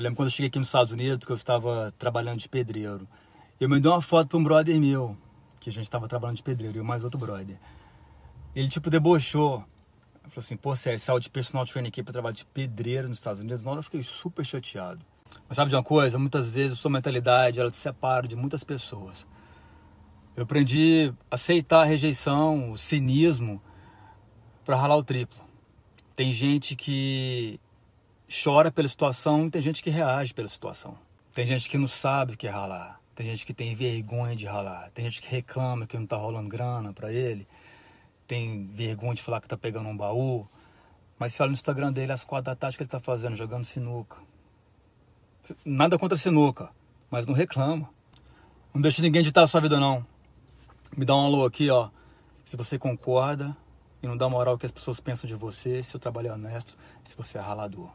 Eu lembro quando eu cheguei aqui nos Estados Unidos, que eu estava trabalhando de pedreiro. Eu mandei uma foto para um brother meu, que a gente estava trabalhando de pedreiro, e mais outro brother. Ele, tipo, debochou. Falou assim, pô, você saiu de personal training aqui para trabalhar de pedreiro nos Estados Unidos. Na hora eu fiquei super chateado. Mas sabe de uma coisa? Muitas vezes a sua mentalidade, ela te separa de muitas pessoas. Eu aprendi a aceitar a rejeição, o cinismo, para ralar o triplo. Tem gente que chora pela situação tem gente que reage pela situação. Tem gente que não sabe o que é ralar. Tem gente que tem vergonha de ralar. Tem gente que reclama que não tá rolando grana para ele. Tem vergonha de falar que tá pegando um baú. Mas se olha no Instagram dele, às quatro da tarde que ele tá fazendo, jogando sinuca. Nada contra sinuca, mas não reclama. Não deixa ninguém ditar a sua vida, não. Me dá um alô aqui, ó. Se você concorda e não dá moral que as pessoas pensam de você, se o trabalho é honesto, se você é ralador.